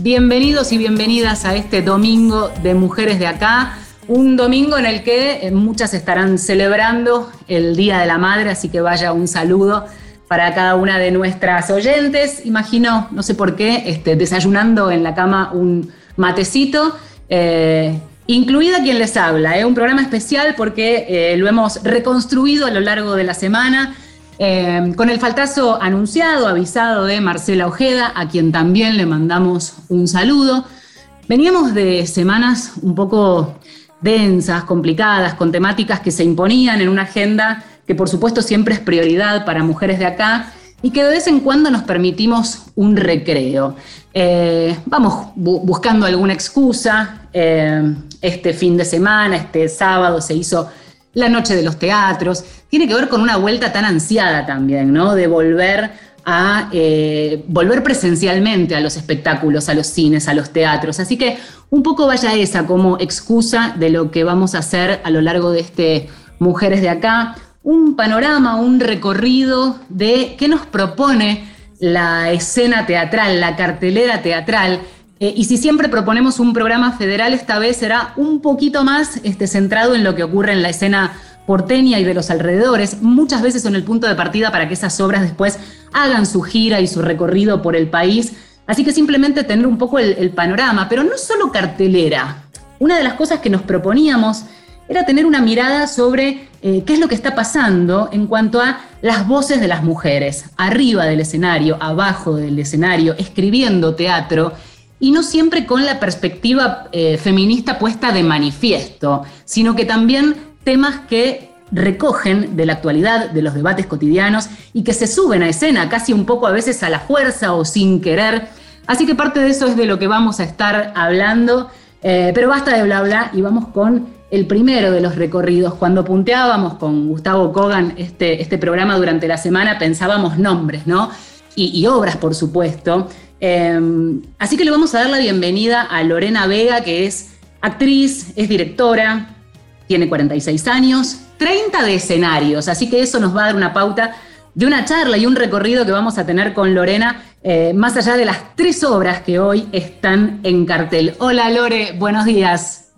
Bienvenidos y bienvenidas a este domingo de Mujeres de Acá. Un domingo en el que eh, muchas estarán celebrando el Día de la Madre, así que vaya un saludo para cada una de nuestras oyentes. Imagino, no sé por qué, este, desayunando en la cama un matecito. Eh, incluida quien les habla, ¿eh? un programa especial porque lo hemos reconstruido a lo largo de la semana eh, con el faltazo anunciado, avisado de Marcela Ojeda, a quien también le mandamos un saludo. Veníamos de semanas un poco densas, complicadas, con temáticas que se imponían en una agenda que por supuesto siempre es prioridad para mujeres de acá y que de vez en cuando nos permitimos un recreo. Eh, vamos buscando alguna excusa. Eh, este fin de semana, este sábado se hizo la noche de los teatros, tiene que ver con una vuelta tan ansiada también, ¿no? De volver a eh, volver presencialmente a los espectáculos, a los cines, a los teatros. Así que un poco vaya esa como excusa de lo que vamos a hacer a lo largo de este Mujeres de Acá, un panorama, un recorrido de qué nos propone la escena teatral, la cartelera teatral eh, y si siempre proponemos un programa federal, esta vez será un poquito más este, centrado en lo que ocurre en la escena porteña y de los alrededores, muchas veces son el punto de partida para que esas obras después hagan su gira y su recorrido por el país. Así que simplemente tener un poco el, panorama, pero no solo cartelera. Una de las cosas que nos proponíamos era tener una mirada sobre eh, qué es lo que está pasando en cuanto a las voces de las mujeres, arriba del escenario, abajo del escenario, escribiendo teatro y no siempre con la perspectiva eh, feminista puesta de manifiesto, sino que también temas que recogen de la actualidad, de los debates cotidianos y que se suben a escena casi un poco a veces a la fuerza o sin querer. Así que parte de eso es de lo que vamos a estar hablando, eh, pero basta de bla bla y vamos con el primero de los recorridos. Cuando punteábamos con Gustavo Kogan este, este programa durante la semana pensábamos nombres, ¿no? y obras, por supuesto. Em, así que le vamos a dar la bienvenida a Lorena Vega, que es actriz, es directora, tiene 46 años, 30 de escenarios, así que eso nos va a dar una pauta de una charla y un recorrido que vamos a tener con Lorena, eh, más allá de las tres obras que hoy están en cartel. Hola Lore, buenos días.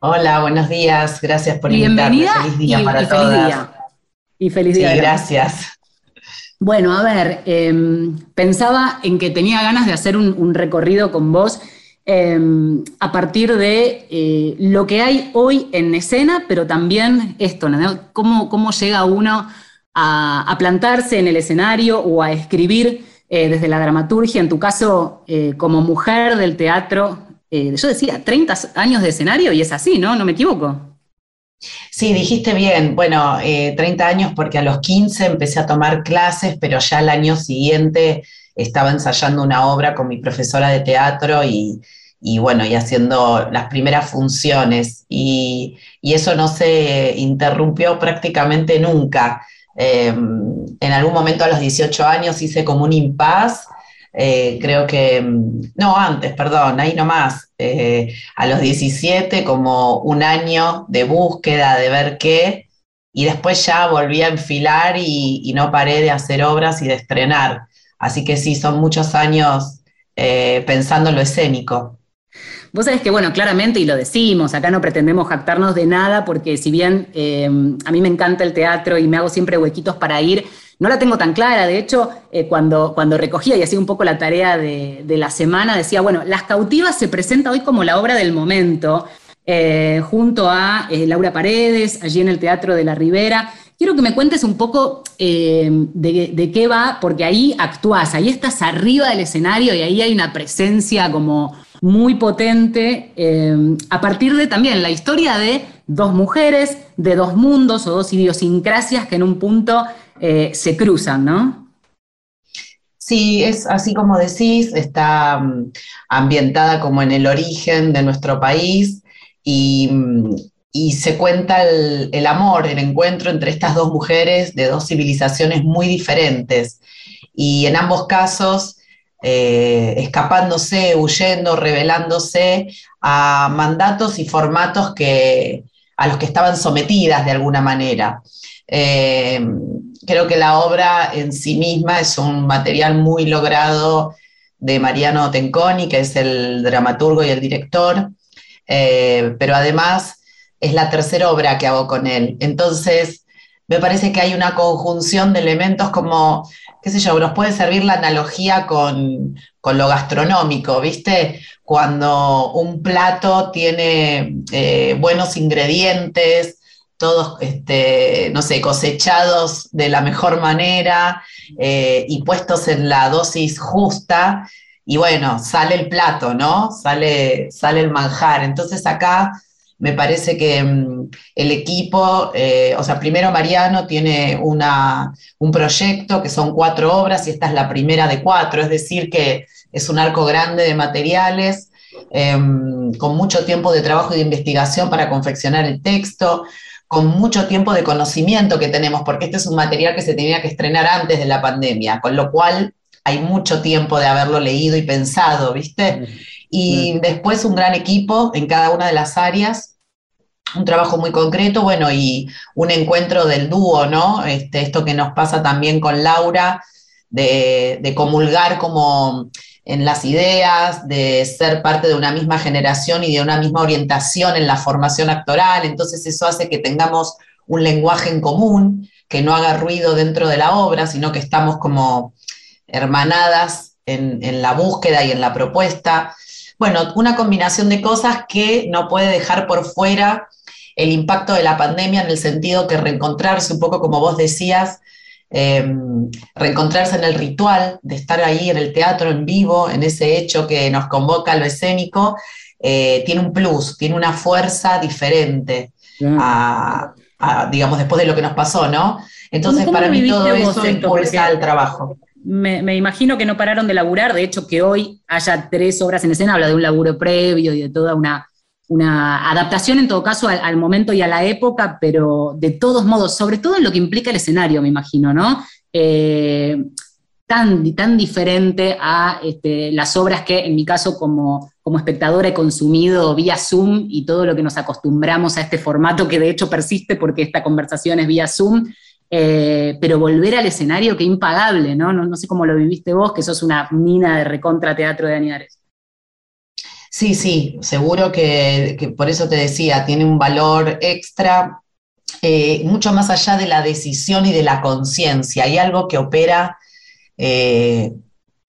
Hola, buenos días, gracias por Bienvenida Feliz día para y Feliz día. Y feliz día. gracias. Bueno, a ver, em, pensaba en que tenía ganas de hacer un, recorrido con vos em, a partir de eh, lo que hay hoy en escena, pero también esto, ¿no? ¿Cómo, llega uno a, plantarse en el escenario o a escribir eh, desde la dramaturgia? En tu caso, eh, como mujer del teatro, yo decía, 30 años de escenario y es así, ¿no? No me equivoco. Sí, dijiste bien. Bueno, 30 eh, años porque a los 15 empecé a tomar clases, pero ya el año siguiente estaba ensayando una obra con mi profesora de teatro y, bueno, y haciendo las primeras funciones. Y, eso no se interrumpió prácticamente nunca. Em, en algún momento a los 18 años hice como un impas eh, creo que, mm, no, antes, perdón, ahí nomás, eh, a los 17 como un año de búsqueda, de ver qué, y después ya volví a enfilar y, no paré de hacer obras y de estrenar. Así que sí, son muchos años eh, pensando en lo escénico. Vos sabés que, bueno, claramente, y lo decimos, acá no pretendemos jactarnos de nada, porque si bien a mí me encanta el teatro y me hago siempre huequitos para ir, no la tengo tan clara, de hecho, eh, cuando, cuando recogía y hacía un poco la tarea de, la semana, decía, bueno, Las cautivas se presenta hoy como la obra del momento, eh, junto a eh, Laura Paredes, allí en el Teatro de la Ribera. Quiero que me cuentes un poco de, qué va, porque ahí actúas, ahí estás arriba del escenario y ahí hay una presencia como muy potente, a partir de también la historia de dos mujeres, de dos mundos o dos idiosincrasias que en un punto eh, se cruzan, ¿no? Sí, es así como decís, está mm, ambientada como en el origen de nuestro país y, mm, se cuenta el, amor, el encuentro entre estas dos mujeres de dos civilizaciones muy diferentes. Y en ambos casos, eh, escapándose, huyendo, revelándose a mandatos y formatos que, a los que estaban sometidas de alguna manera. Eh, creo que la obra en sí misma es un material muy logrado de Mariano Tenconi, que es el dramaturgo y el director, eh, pero además es la tercera obra que hago con él. Entonces, me parece que hay una conjunción de elementos como, qué sé yo, nos puede servir la analogía con, lo gastronómico, ¿viste? Cuando un plato tiene eh, buenos ingredientes, todos, este, no sé, cosechados de la mejor manera eh, y puestos en la dosis justa, y bueno, sale el plato, ¿no? Sale, sale el manjar. Entonces acá me parece que mm, el equipo, eh, o sea, primero Mariano tiene una, un proyecto que son cuatro obras y esta es la primera de cuatro, es decir, que es un arco grande de materiales, em, con mucho tiempo de trabajo y de investigación para confeccionar el texto, con mucho tiempo de conocimiento que tenemos, porque este es un material que se tenía que estrenar antes de la pandemia, con lo cual hay mucho tiempo de haberlo leído y pensado, ¿viste? Y después un gran equipo en cada una de las áreas, un trabajo muy concreto, bueno, y un encuentro del dúo, ¿no? Este, esto que nos pasa también con Laura, de, comulgar como en las ideas, de ser parte de una misma generación y de una misma orientación en la formación actoral, entonces eso hace que tengamos un lenguaje en común, que no haga ruido dentro de la obra, sino que estamos como hermanadas en, la búsqueda y en la propuesta. Bueno, una combinación de cosas que no puede dejar por fuera el impacto de la pandemia en el sentido que reencontrarse, un poco como vos decías, em, reencontrarse en el ritual de estar ahí en el teatro en vivo, en ese hecho que nos convoca a lo escénico, eh, tiene un plus, tiene una fuerza diferente a, digamos, después de lo que nos pasó, ¿no? Entonces, para mí todo eso impulsa el trabajo. me, imagino que no pararon de laburar, de hecho que hoy haya tres obras en escena, habla de un laburo previo y de toda una, una adaptación en todo caso al, momento y a la época, pero de todos modos, sobre todo en lo que implica el escenario, me imagino, ¿no? Eh, tan, tan diferente a este, las obras que en mi caso como, como espectadora he consumido vía Zoom y todo lo que nos acostumbramos a este formato que de hecho persiste porque esta conversación es vía Zoom. Eh, pero volver al escenario, qué impagable, ¿no? ¿no? sé cómo lo viviste vos, que sos una mina de recontra teatro de Añares. Sí, sí, seguro que, por eso te decía, tiene un valor extra, eh, mucho más allá de la decisión y de la conciencia. Hay algo que opera eh,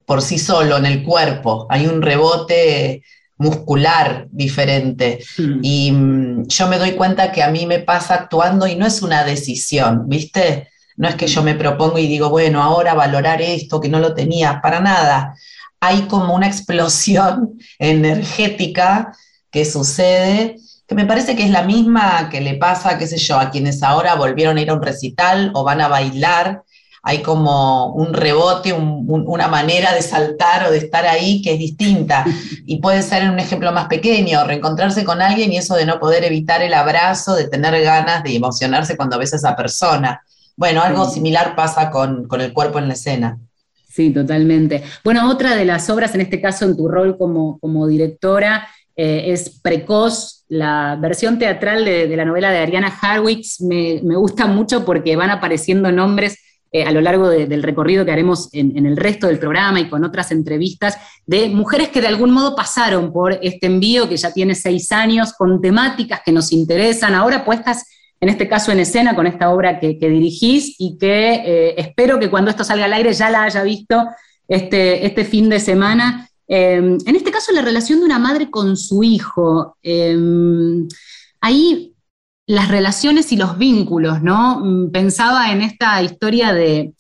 por sí solo en el cuerpo, hay un rebote muscular diferente. Hmm. Y mm, yo me doy cuenta que a mí me pasa actuando y no es una decisión, ¿viste? No es que yo me propongo y digo, bueno, ahora valorar esto que no lo tenía, para nada. Hay como una explosión energética que sucede, que me parece que es la misma que le pasa, qué sé yo, a quienes ahora volvieron a ir a un recital o van a bailar hay como un rebote, una manera de saltar o de estar ahí que es distinta. Y puede ser un ejemplo más pequeño, reencontrarse con alguien y eso de no poder evitar el abrazo, de tener ganas de emocionarse cuando ves a esa persona. Bueno, algo similar pasa con, el cuerpo en la escena. Sí, totalmente. Bueno, otra de las obras, en este caso en tu rol como, como directora, eh, es Precoz, la versión teatral de, la novela de Ariana Harwitz. Me, me gusta mucho porque van apareciendo nombres eh, a lo largo del recorrido que haremos en, el resto del programa y con otras entrevistas, de mujeres que de algún modo pasaron por este envío que ya tiene seis años, con temáticas que nos interesan, ahora puestas en este caso en escena con esta obra que, dirigís y que eh, espero que cuando esto salga al aire ya la haya visto este, este fin de semana. Em, en este caso, la relación de una madre con su hijo. Em, ahí las relaciones y los vínculos, ¿no? Mm, pensaba en esta historia de,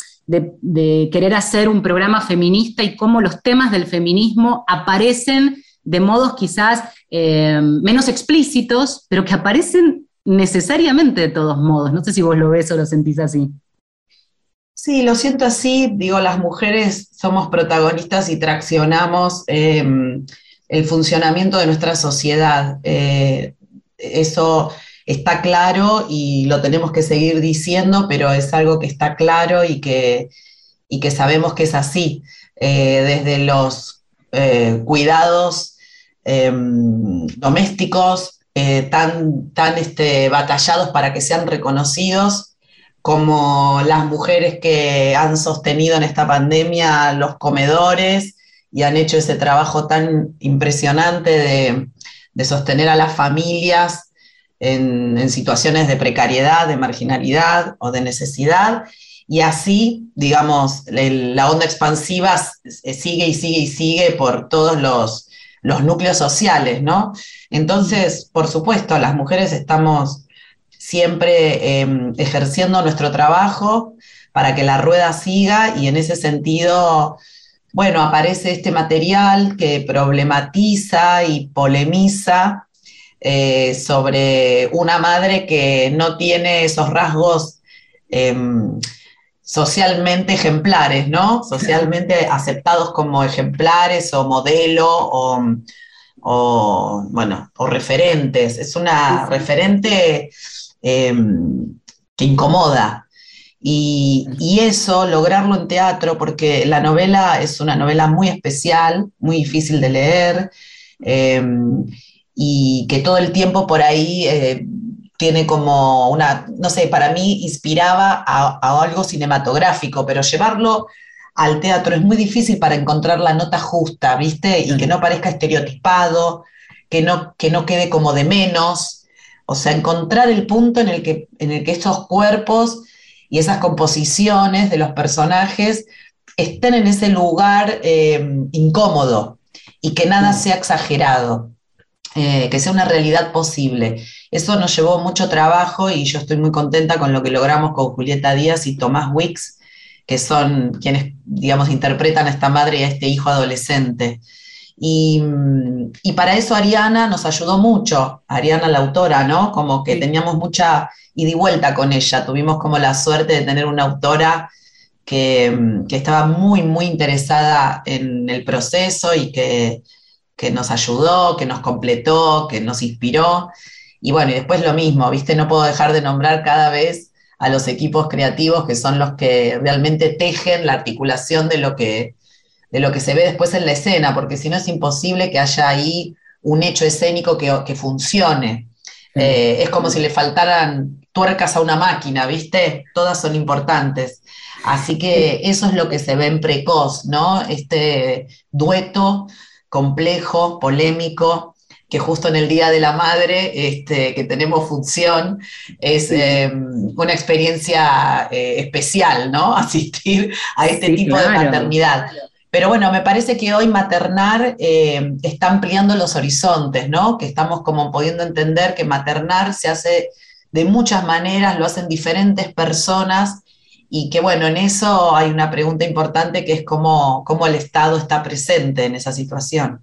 querer hacer un programa feminista y cómo los temas del feminismo aparecen de modos quizás eh, menos explícitos, pero que aparecen necesariamente de todos modos. No sé si vos lo ves o lo sentís así. Sí, lo siento así. Digo, las mujeres somos protagonistas y traccionamos em, el funcionamiento de nuestra sociedad. Eh, eso está claro y lo tenemos que seguir diciendo, pero es algo que está claro y que, que sabemos que es así. Eh, desde los eh, cuidados em, domésticos eh, tan, tan este, batallados para que sean reconocidos, como las mujeres que han sostenido en esta pandemia los comedores y han hecho ese trabajo tan impresionante de, sostener a las familias en, situaciones de precariedad, de marginalidad o de necesidad. Y así, digamos, la onda expansiva sigue y sigue y sigue por todos los, núcleos sociales, ¿no? Entonces, por supuesto, las mujeres estamos siempre em, ejerciendo nuestro trabajo para que la rueda siga y en ese sentido bueno, aparece este material que problematiza y polemiza eh, sobre una madre que no tiene esos rasgos em, socialmente ejemplares, ¿no? Socialmente aceptados como ejemplares o modelo o, bueno, o referentes. Es una referente em, que incomoda, y, eso, lograrlo en teatro, porque la novela es una novela muy especial, muy difícil de leer, em, y que todo el tiempo por ahí eh, tiene como una, no sé, para mí inspiraba a, algo cinematográfico, pero llevarlo al teatro es muy difícil para encontrar la nota justa, ¿viste? Y que no parezca estereotipado, que no, que no quede como de menos. O sea, encontrar el punto en el que, en el que estos cuerpos y esas composiciones de los personajes estén en ese lugar eh, incómodo y que nada sea exagerado, eh, que sea una realidad posible. Eso nos llevó mucho trabajo y yo estoy muy contenta con lo que logramos con Julieta Díaz y Tomás Wicks, que son quienes, digamos, interpretan a esta madre y a este hijo adolescente. Y, y, para eso Ariana nos ayudó mucho, Ariana la autora, ¿no? Como que teníamos mucha y di vuelta con ella. Tuvimos como la suerte de tener una autora que, estaba muy, muy interesada en el proceso y que, nos ayudó, que nos completó, que nos inspiró. Y bueno, y después lo mismo, ¿viste? No puedo dejar de nombrar cada vez a los equipos creativos que son los que realmente tejen la articulación de lo que, de lo que se ve después en la escena, porque si no es imposible que haya ahí un hecho escénico que, que funcione. Eh, es como si le faltaran tuercas a una máquina, ¿viste? Todas son importantes. Así que eso es lo que se ve en Precoz, ¿no? Este dueto complejo, polémico, que justo en el Día de la Madre, este, que tenemos función, es em, una experiencia eh, especial, ¿no? Asistir a este tipo de maternidad. Pero bueno, me parece que hoy maternar eh, está ampliando los horizontes, ¿no? Que estamos como pudiendo entender que maternar se hace de muchas maneras, lo hacen diferentes personas y que bueno, en eso hay una pregunta importante que es cómo, cómo el Estado está presente en esa situación.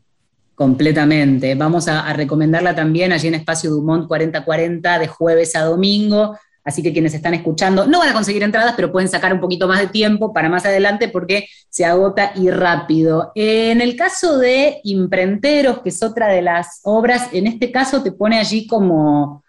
Completamente. Vamos a, recomendarla también allí en Espacio Dumont 4040 de jueves a domingo. Así que quienes están escuchando no van a conseguir entradas, pero pueden sacar un poquito más de tiempo para más adelante porque se agota y rápido. En el caso de Imprenteros, que es otra de las obras, en este caso te pone allí como,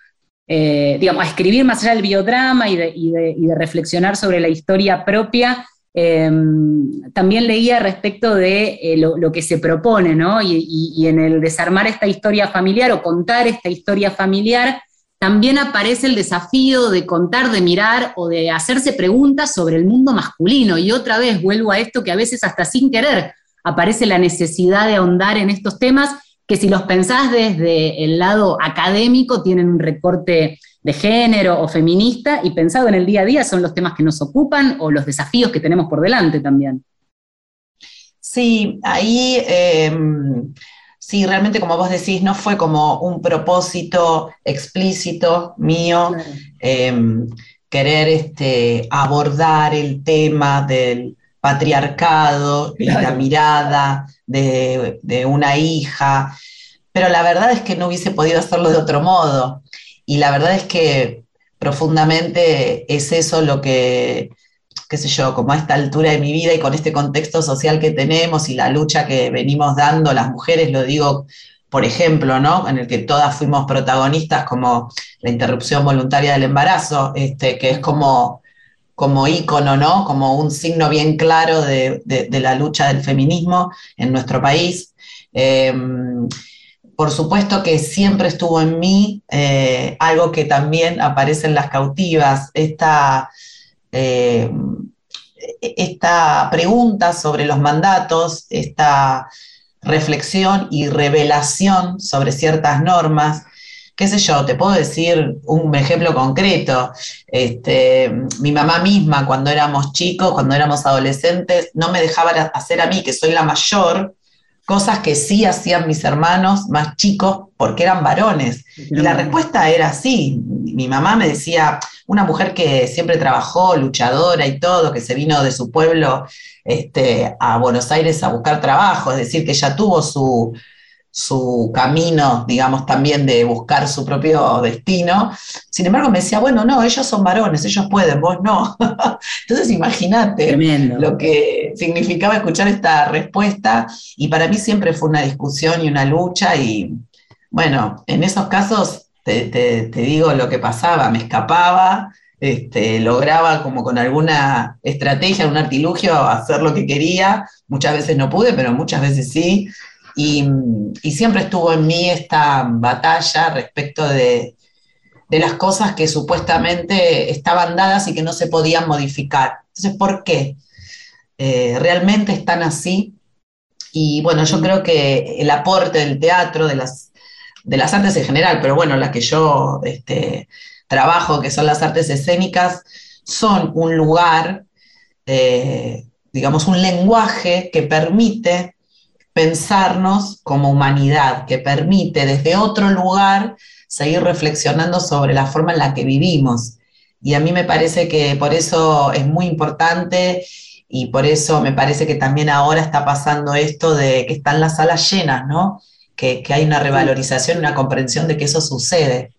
eh, digamos, a escribir más allá del biodrama y de, reflexionar sobre la historia propia. Em, también leía respecto de eh, lo, que se propone, ¿no? Y, en el desarmar esta historia familiar o contar esta historia familiar, también aparece el desafío de contar, de mirar o de hacerse preguntas sobre el mundo masculino. Y otra vez vuelvo a esto que a veces hasta sin querer aparece la necesidad de ahondar en estos temas que si los pensás desde el lado académico tienen un recorte de género o feminista y pensado en el día a día son los temas que nos ocupan o los desafíos que tenemos por delante también. Sí, ahí em, sí, realmente como vos decís, no fue como un propósito explícito mío em, querer este, abordar el tema del patriarcado y la mirada de, una hija, pero la verdad es que no hubiese podido hacerlo de otro modo. Y la verdad es que profundamente es eso lo que, qué sé yo, como a esta altura de mi vida y con este contexto social que tenemos y la lucha que venimos dando las mujeres, lo digo, por ejemplo, ¿no? En el que todas fuimos protagonistas como la interrupción voluntaria del embarazo, este, que es como como ícono, ¿no? Como un signo bien claro de, la lucha del feminismo en nuestro país. Eh, por supuesto que siempre estuvo en mí eh, algo que también aparece en las cautivas, esta, eh, esta pregunta sobre los mandatos, esta reflexión y revelación sobre ciertas normas. Qué sé yo, te puedo decir un ejemplo concreto. Este, mi mamá misma, cuando éramos chicos, cuando éramos adolescentes, no me dejaba hacer a mí, que soy la mayor, cosas que sí hacían mis hermanos más chicos porque eran varones. Y la respuesta era sí. Mi mamá me decía, una mujer que siempre trabajó, luchadora y todo, que se vino de su pueblo este, a Buenos Aires a buscar trabajo, es decir, que ya tuvo su, su camino, digamos, también de buscar su propio destino. Sin embargo, me decía, bueno, no, ellos son varones, ellos pueden, vos no. Entonces, imagínate lo que significaba escuchar esta respuesta y para mí siempre fue una discusión y una lucha y, bueno, en esos casos te, digo lo que pasaba, me escapaba, este, lograba como con alguna estrategia, un artilugio hacer lo que quería, muchas veces no pude, pero muchas veces sí, y, siempre estuvo en mí esta batalla respecto de, las cosas que supuestamente estaban dadas y que no se podían modificar. Entonces, ¿por qué? Eh, ¿Realmente están así? Y bueno, yo creo que el aporte del teatro, de las, de las artes en general, pero bueno, las que yo este, trabajo, que son las artes escénicas, son un lugar, eh, digamos, un lenguaje que permite pensarnos como humanidad, que permite desde otro lugar seguir reflexionando sobre la forma en la que vivimos. Y a mí me parece que por eso es muy importante y por eso me parece que también ahora está pasando esto de que están las salas llenas, ¿no? Que, hay una revalorización, una comprensión de que eso sucede.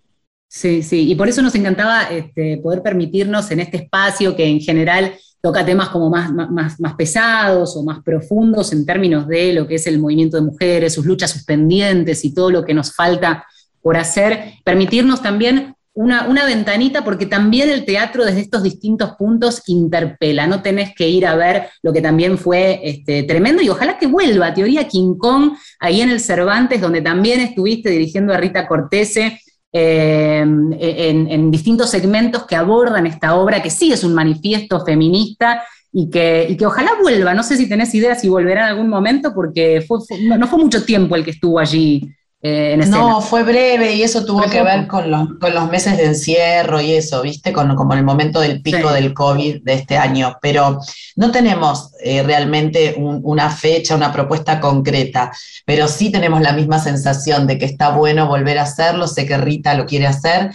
Sí, sí, y por eso nos encantaba este, poder permitirnos en este espacio que en general toca temas como más, más, más, pesados o más profundos en términos de lo que es el movimiento de mujeres, sus luchas, sus pendientes y todo lo que nos falta por hacer, permitirnos también una, una, ventanita, porque también el teatro desde estos distintos puntos interpela, no tenés que ir a ver lo que también fue este, tremendo y ojalá que vuelva, Teoría King Kong, ahí en el Cervantes, donde también estuviste dirigiendo a Rita Cortese, eh, en, distintos segmentos que abordan esta obra, que sí es un manifiesto feminista y que, que ojalá vuelva. No sé si tenés idea si volverá en algún momento, porque no, fue mucho tiempo el que estuvo allí eh, no, fue breve y eso tuvo que ver con los, con los, meses de encierro y eso, ¿viste? Con, como el momento del pico del COVID de este año. Pero no tenemos eh, realmente una fecha, una propuesta concreta, pero sí tenemos la misma sensación de que está bueno volver a hacerlo. Sé que Rita lo quiere hacer.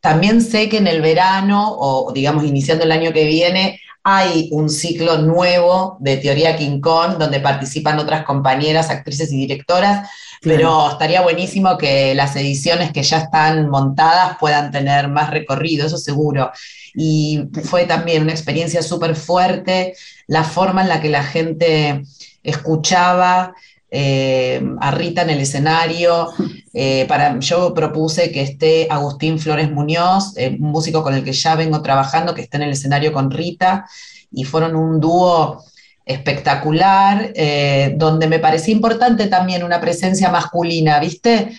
También sé que en el verano, o digamos iniciando el año que viene, hay un ciclo nuevo de Teoría King Kong, donde participan otras compañeras, actrices y directoras pero estaría buenísimo que las ediciones que ya están montadas puedan tener más recorrido, eso seguro. Y fue también una experiencia súper fuerte la forma en la que la gente escuchaba eh, a Rita en el escenario. Eh, para, yo propuse que esté Agustín Flores Muñoz, eh, un músico con el que ya vengo trabajando, que esté en el escenario con Rita, y fueron un dúo espectacular, donde me parecía importante también una presencia masculina, ¿viste?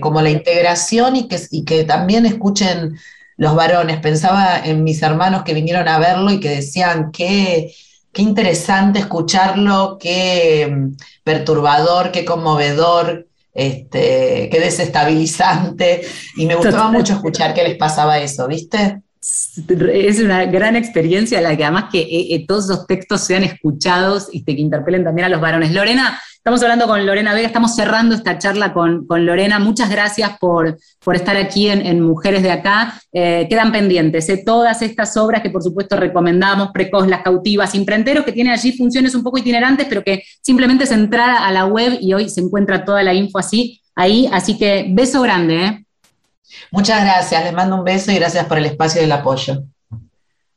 Como la integración y que, y que también escuchen los varones. Pensaba en mis hermanos que vinieron a verlo y que decían qué, qué interesante escucharlo, qué mm, perturbador, qué conmovedor, este, qué desestabilizante. Y me gustaba mucho escuchar qué les pasaba eso, ¿viste? Es una gran experiencia la que además que eh, eh, todos los textos sean escuchados y que interpelen también a los varones. Lorena, estamos hablando con Lorena Vega, estamos cerrando esta charla con, Lorena. Muchas gracias por, por estar aquí en, Mujeres de Acá. Eh, quedan pendientes todas estas obras que por supuesto recomendamos, Precoz, Las Cautivas, Imprenteros, que tiene allí funciones un poco itinerantes, pero que simplemente es entrar a la web y hoy se encuentra toda la info así, ahí. Así que beso grande. Muchas gracias, les mando un beso y gracias por el espacio y el apoyo.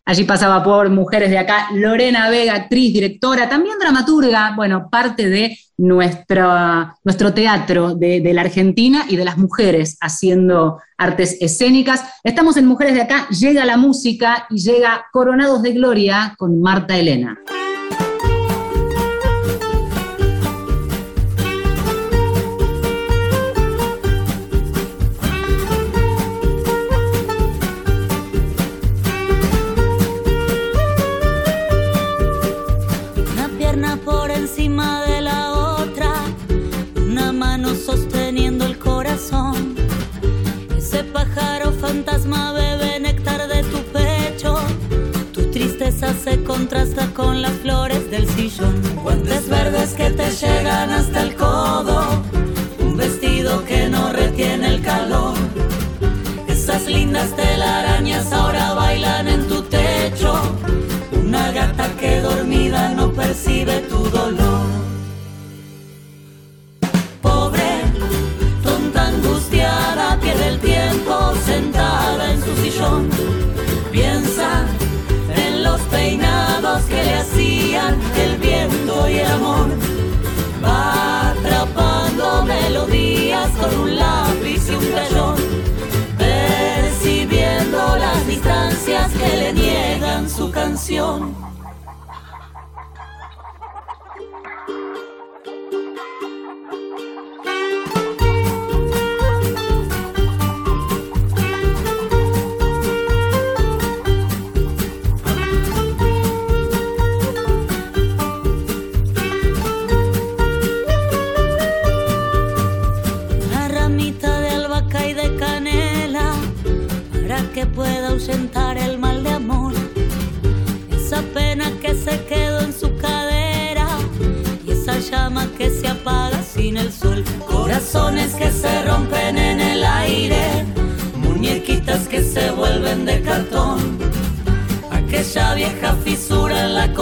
Allí pasaba por Mujeres de Acá, Lorena Vega, actriz, directora, también dramaturga, bueno, parte de nuestro, nuestro teatro de, la Argentina y de las mujeres haciendo artes escénicas. Estamos en Mujeres de Acá, llega la música y llega Coronados de Gloria con Marta Elena. tu.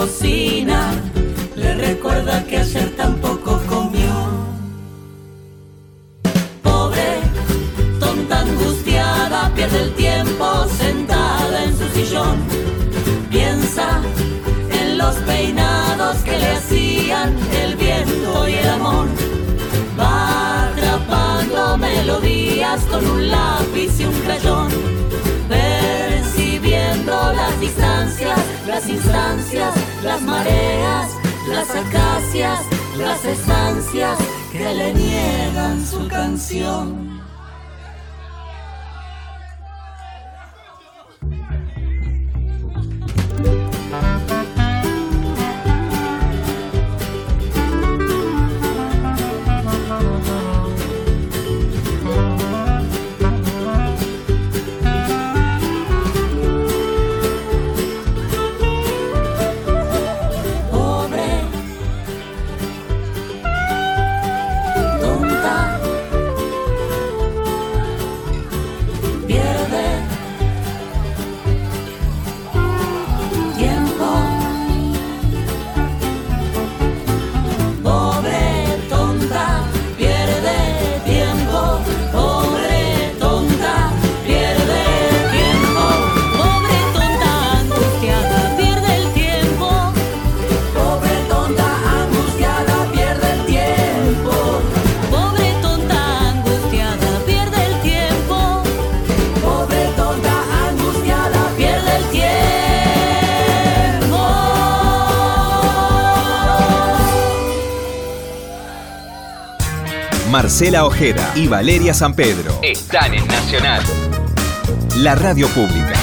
Cocina le recuerda que ayer tampoco comió. Pobre, tonta angustiada, pierde el tiempo Piensa en los peinados que le hacían el viento y el amor. Va atrapando melodías con un lápiz y un crayón. Las distancias, las instancias, las mareas, las acacias, las estancias que le niegan su canción. Marcela Ojeda y Valeria San Pedro están en Nacional, la radio pública.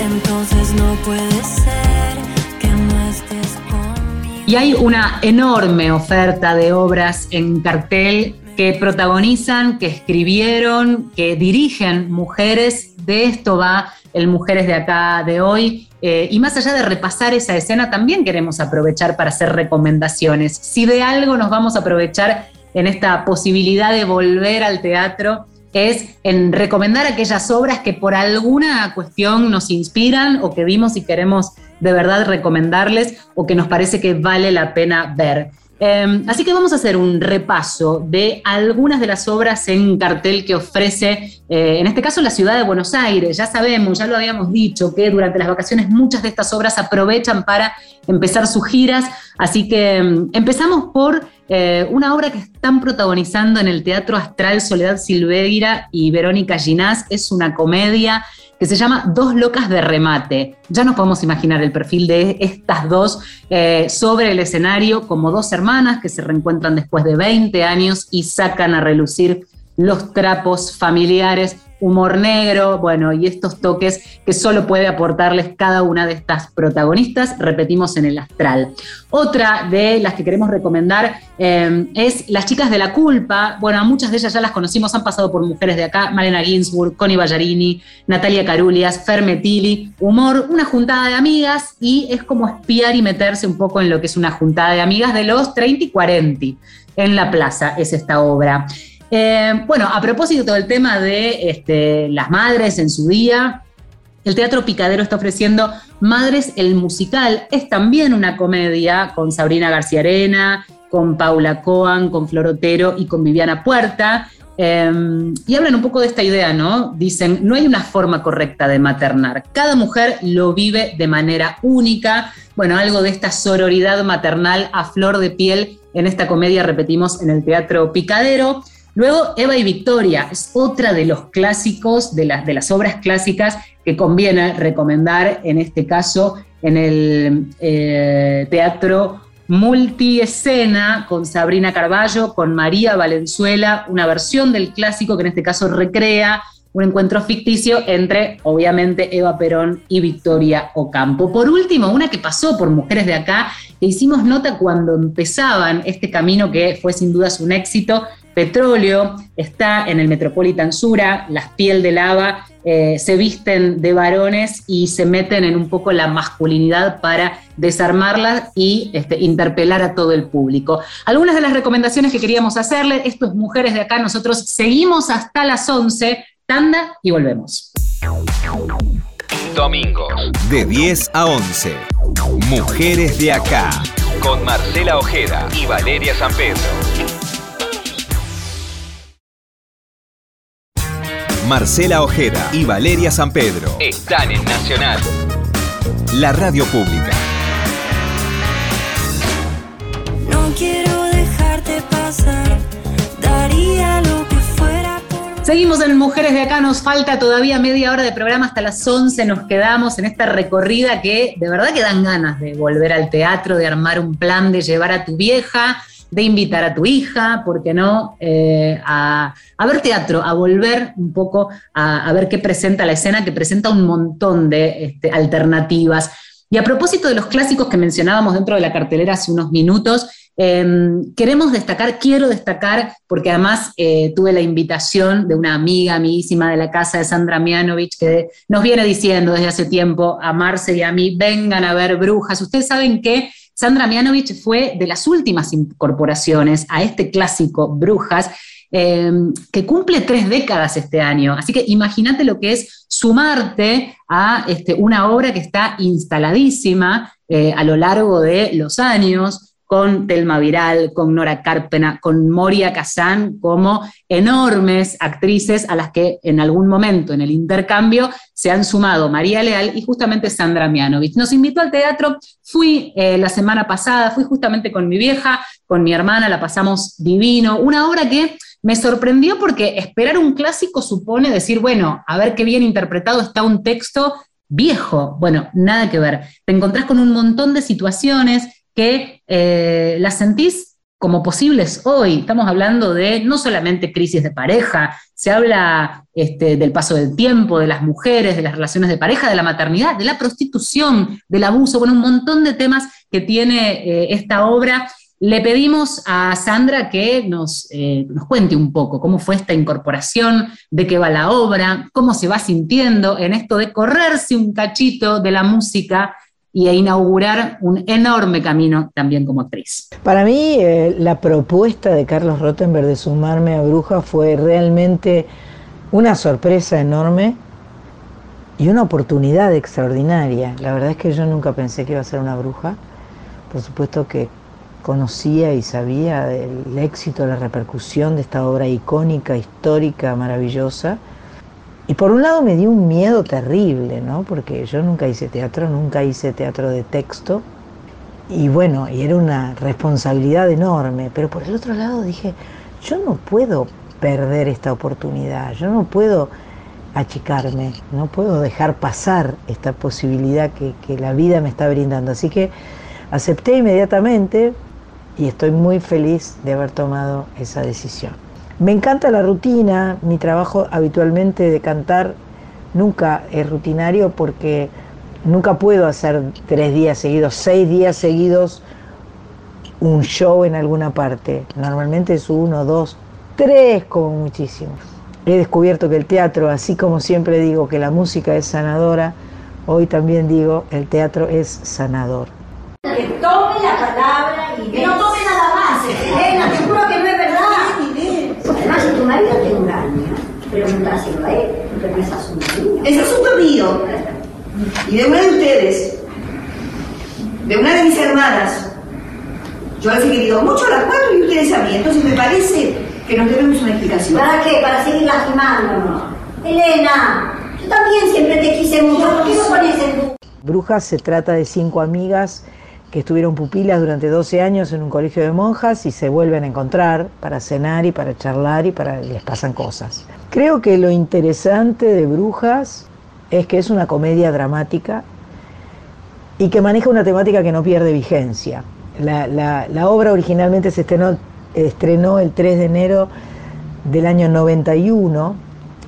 Entonces no puede ser que no estés conmigo. Y hay una enorme oferta de obras en cartel que protagonizan, que escribieron, que dirigen mujeres. De esto va el Mujeres de acá de hoy. Eh, y más allá de repasar esa escena, también queremos aprovechar para hacer recomendaciones. Si de algo nos vamos a aprovechar en esta posibilidad de volver al teatro, es en recomendar aquellas obras que por alguna cuestión nos inspiran o que vimos y queremos de verdad recomendarles o que nos parece que vale la pena ver. Em, así que vamos a hacer un repaso de algunas de las obras en cartel que ofrece, eh, en este caso, la ciudad de Buenos Aires. Ya sabemos, ya lo habíamos dicho, que durante las vacaciones muchas de estas obras aprovechan para empezar sus giras. Así que em, empezamos por eh, una obra que están protagonizando en el Teatro Astral Soledad Silveira y Verónica Ginás. Es una comedia que se llama Dos locas de remate. Ya nos podemos imaginar el perfil de estas dos eh, sobre el escenario como dos hermanas que se reencuentran después de 20 años y sacan a relucir los trapos familiares humor negro, bueno, y estos toques que solo puede aportarles cada una de estas protagonistas, repetimos en el astral. Otra de las que queremos recomendar eh, es Las chicas de la culpa. Bueno, a muchas de ellas ya las conocimos, han pasado por mujeres de acá, Malena Ginsburg, Connie Ballarini, Natalia Carulias, Fermetili, humor, una juntada de amigas y es como espiar y meterse un poco en lo que es una juntada de amigas de los 30 y 40 en la plaza, es esta obra. Eh, bueno, a propósito del tema de este, las madres en su día, el Teatro Picadero está ofreciendo Madres el Musical. Es también una comedia con Sabrina García Arena, con Paula Coan, con Florotero y con Viviana Puerta. Em, y hablan un poco de esta idea, ¿no? Dicen, no hay una forma correcta de maternar. Cada mujer lo vive de manera única. Bueno, algo de esta sororidad maternal a flor de piel en esta comedia, repetimos, en el Teatro Picadero. Luego, Eva y Victoria es otra de los clásicos, de las, obras clásicas que conviene recomendar, en este caso, en el eh, Teatro multiescena con Sabrina Carballo, con María Valenzuela, una versión del clásico que en este caso recrea un encuentro ficticio entre, obviamente, Eva Perón y Victoria Ocampo. Por último, una que pasó por Mujeres de Acá, que hicimos nota cuando empezaban este camino que fue sin dudas un éxito, Petróleo, está en el Metropolitan Sura, Las Piel de Lava, eh, se visten de varones y se meten en un poco la masculinidad para desarmarla y este, interpelar a todo el público. Algunas de las recomendaciones que queríamos hacerle, esto es Mujeres de Acá, nosotros seguimos hasta las 11 Tanda y volvemos. Domingos, de 10 a 11. Mujeres de acá. Con Marcela Ojeda y Valeria San Pedro. Marcela Ojeda y Valeria San Pedro están en Nacional. La radio pública. No quiero dejarte pasar. Daría lo Seguimos en Mujeres de Acá, nos falta todavía media hora de programa, hasta las 11 nos quedamos en esta recorrida que de verdad que dan ganas de volver al teatro, de armar un plan, de llevar a tu vieja, de invitar a tu hija, ¿por qué no? Eh, a, ver teatro, a volver un poco a, ver qué presenta la escena, que presenta un montón de este, alternativas. Y a propósito de los clásicos que mencionábamos dentro de la cartelera hace unos minutos, Em, queremos destacar, quiero destacar, porque además eh, tuve la invitación de una amiga amiguísima de la casa de Sandra Mianovich, que nos viene diciendo desde hace tiempo a Marce y a mí, vengan a ver brujas. Ustedes saben que Sandra Mianovich fue de las últimas incorporaciones a este clásico Brujas, em, que cumple tres décadas este año. Así que imagínate lo que es sumarte a este, una obra que está instaladísima eh, a lo largo de los años, con Telma Viral, con Nora Carpena, con Moria Kazan, como enormes actrices a las que en algún momento en el intercambio se han sumado María Leal y justamente Sandra Mianovich. Nos invitó al teatro, fui eh, la semana pasada, fui justamente con mi vieja, con mi hermana, la pasamos divino, una obra que me sorprendió porque esperar un clásico supone decir, bueno, a ver qué bien interpretado está un texto viejo. Bueno, nada que ver. Te encontrás con un montón de situaciones, que eh, las sentís como posibles hoy. Estamos hablando de no solamente crisis de pareja, se habla este, del paso del tiempo, de las mujeres, de las relaciones de pareja, de la maternidad, de la prostitución, del abuso, bueno, un montón de temas que tiene eh, esta obra. Le pedimos a Sandra que nos, eh, nos cuente un poco cómo fue esta incorporación, de qué va la obra, cómo se va sintiendo en esto de correrse un cachito de la música y a inaugurar un enorme camino también como actriz. Para mí eh, la propuesta de Carlos Rottenberg de sumarme a Bruja fue realmente una sorpresa enorme y una oportunidad extraordinaria. La verdad es que yo nunca pensé que iba a ser una bruja. Por supuesto que conocía y sabía del éxito, la repercusión de esta obra icónica, histórica, maravillosa y por un lado me dio un miedo terrible, ¿no? Porque yo nunca hice teatro, nunca hice teatro de texto. Y bueno, y era una responsabilidad enorme. Pero por el otro lado dije, yo no puedo perder esta oportunidad, yo no puedo achicarme, no puedo dejar pasar esta posibilidad que, que la vida me está brindando. Así que acepté inmediatamente y estoy muy feliz de haber tomado esa decisión. Me encanta la rutina, mi trabajo habitualmente de cantar nunca es rutinario porque nunca puedo hacer tres días seguidos, seis días seguidos un show en alguna parte. Normalmente es uno, dos, tres como muchísimo. He descubierto que el teatro, así como siempre digo que la música es sanadora, hoy también digo el teatro es sanador. Que tome la palabra y que no tome nada más. Elena, te juro que no si tu marido te engaña, preguntáselo a él, porque no es asunto mío. Es asunto mío. Y de una de ustedes, de una de mis hermanas. Yo les he querido mucho a las cuatro y ustedes a mí. Entonces me parece que nos debemos una explicación. ¿Para qué? Para seguir lastimándonos. Elena, yo también siempre te quise mucho. ¿Por qué no pones el Brujas se trata de cinco amigas que estuvieron pupilas durante 12 años en un colegio de monjas y se vuelven a encontrar para cenar y para charlar y para les pasan cosas. Creo que lo interesante de Brujas es que es una comedia dramática y que maneja una temática que no pierde vigencia. La, la- obra originalmente se estrenó, estrenó el 3 de enero del año 91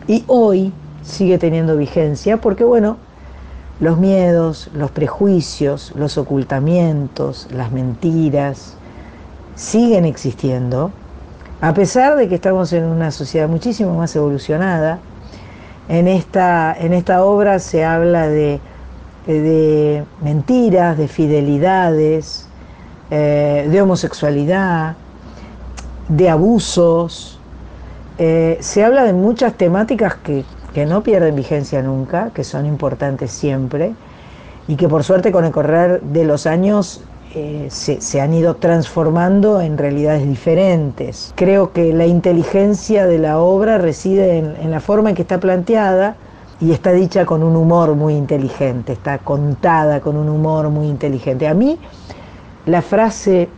y hoy sigue teniendo vigencia porque, bueno, los miedos, los prejuicios, los ocultamientos, las mentiras siguen existiendo, a pesar de que estamos en una sociedad muchísimo más evolucionada. En esta, en esta obra se habla de, de mentiras, de fidelidades, eh, de homosexualidad, de abusos. Eh, se habla de muchas temáticas que, que no pierden vigencia nunca, que son importantes siempre y que por suerte con el correr de los años eh, se, han ido transformando en realidades diferentes. Creo que la inteligencia de la obra reside en la forma en que está planteada y está dicha con un humor muy inteligente, está contada con un humor muy inteligente. A mí la frase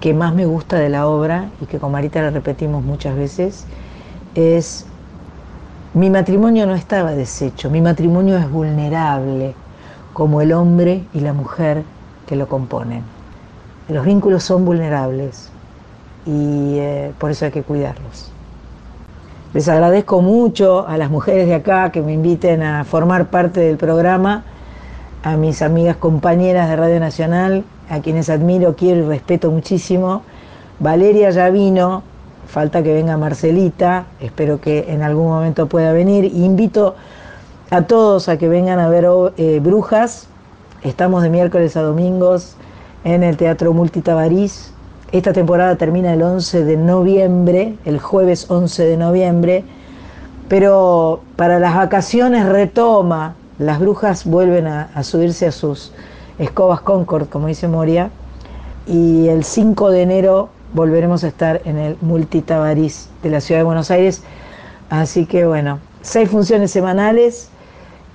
que más me gusta de la obra y que con Marita la repetimos muchas veces es mi matrimonio no estaba deshecho, mi matrimonio es vulnerable, como el hombre y la mujer que lo componen. Los vínculos son vulnerables y eh, por eso hay que cuidarlos. Les agradezco mucho a las mujeres de acá que me inviten a formar parte del programa, a mis amigas compañeras de Radio Nacional, a quienes admiro, quiero y respeto muchísimo. Valeria ya vino, falta que venga Marcelita, espero que en algún momento pueda venir. Invito a todos a que vengan a ver eh, Brujas. Estamos de miércoles a domingos en el Teatro Multitabarís. Esta temporada termina el 11 de noviembre, el jueves 11 de noviembre, pero para las vacaciones retoma, las brujas vuelven a, a subirse a sus escobas Concord, como dice Moria, y el 5 de enero volveremos a estar en el Multitabarís de la Ciudad de Buenos Aires. Así que bueno, seis funciones semanales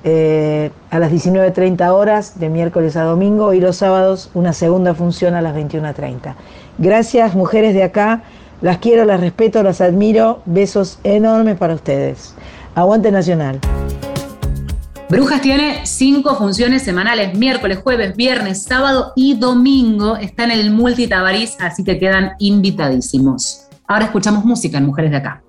eh, a las 19.30 horas de miércoles a domingo y los sábados una segunda función a las 21.30. Gracias mujeres de acá, las quiero, las respeto, las admiro, besos enormes para ustedes. Aguante Nacional. Brujas tiene cinco funciones semanales, miércoles, jueves, viernes, sábado y domingo. Está en el Multitabarís, así que quedan invitadísimos. Ahora escuchamos música en Mujeres de Acá.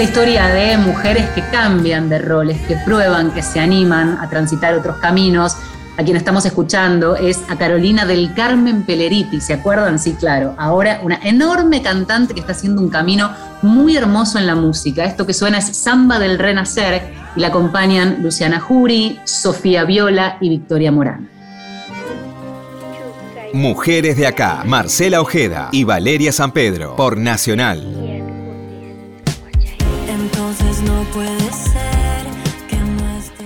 Esta historia de mujeres que cambian de roles, que prueban, que se animan a transitar otros caminos, a quien estamos escuchando es a Carolina del Carmen Peleriti, ¿se acuerdan? Sí, claro. Ahora una enorme cantante que está haciendo un camino muy hermoso en la música. Esto que suena es Samba del Renacer y la acompañan Luciana Jury, Sofía Viola y Victoria Morán. Mujeres de acá, Marcela Ojeda y Valeria San Pedro, por Nacional. No puede ser que.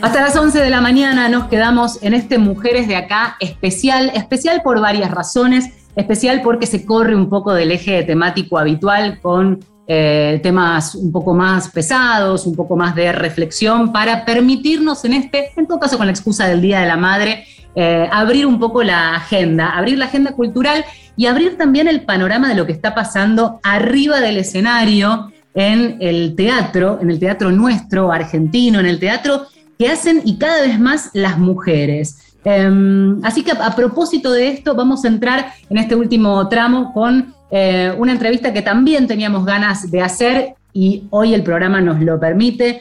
Hasta las 11 de la mañana nos quedamos en este Mujeres de acá especial, especial por varias razones, especial porque se corre un poco del eje temático habitual con eh, temas un poco más pesados, un poco más de reflexión para permitirnos en este, en todo caso con la excusa del Día de la Madre, eh, abrir un poco la agenda, abrir la agenda cultural y abrir también el panorama de lo que está pasando arriba del escenario en el teatro, en el teatro nuestro, argentino, en el teatro que hacen y cada vez más las mujeres. Em, así que a, propósito de esto, vamos a entrar en este último tramo con eh, una entrevista que también teníamos ganas de hacer y hoy el programa nos lo permite.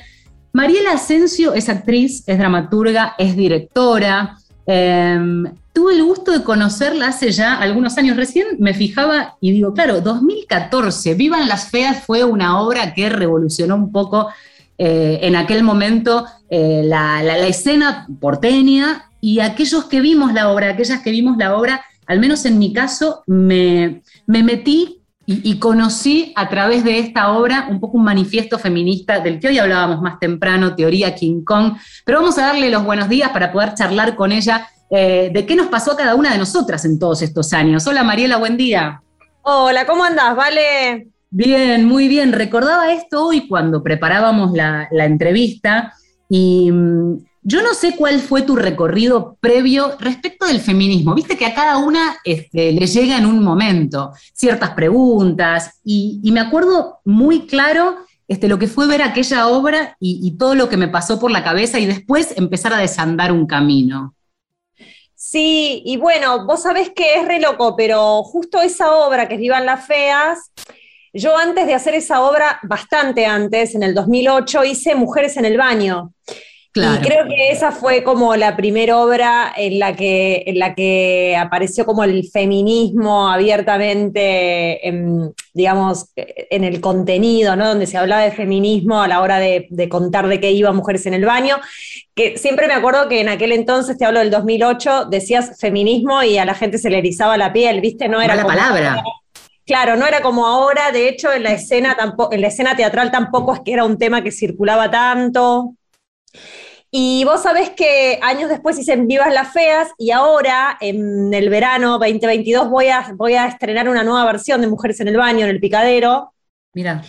Mariela Asensio es actriz, es dramaturga, es directora. Em, tuve el gusto de conocerla hace ya algunos años. Recién me fijaba y digo, claro, 2014, Vivan las Feas fue una obra que revolucionó un poco eh, en aquel momento eh, la, escena porteña y aquellos que vimos la obra, aquellas que vimos la obra, al menos en mi caso, me, me metí y, y conocí a través de esta obra un poco un manifiesto feminista del que hoy hablábamos más temprano, Teoría King Kong, pero vamos a darle los buenos días para poder charlar con ella eh, de qué nos pasó a cada una de nosotras en todos estos años. Hola Mariela, buen día. Hola, ¿cómo andás? Vale. Bien, muy bien. Recordaba esto hoy cuando preparábamos la, la entrevista y mm, yo no sé cuál fue tu recorrido previo respecto del feminismo. Viste que a cada una este, le llega en un momento ciertas preguntas y, y me acuerdo muy claro este, lo que fue ver aquella obra y, y todo lo que me pasó por la cabeza y después empezar a desandar un camino. Sí, y bueno, vos sabés que es re loco, pero justo esa obra que es Vivan las Feas, yo antes de hacer esa obra, bastante antes, en el 2008, hice Mujeres en el Baño. Claro. Y creo que esa fue como la primera obra en la que, en la que apareció como el feminismo abiertamente, em, digamos, en el contenido, ¿no? Donde se hablaba de feminismo a la hora de, de contar de qué iba Mujeres en el Baño. Que siempre me acuerdo que en aquel entonces, te hablo del 2008, decías feminismo y a la gente se le erizaba la piel, ¿viste? No era como palabra. Claro, no era como ahora, de hecho en la escena tampoco, en la escena teatral tampoco es que era un tema que circulaba tanto. Y vos sabés que años después hice Vivas las Feas y ahora, en el verano 2022, voy a, voy a estrenar una nueva versión de Mujeres en el Baño, en el Picadero. Mira.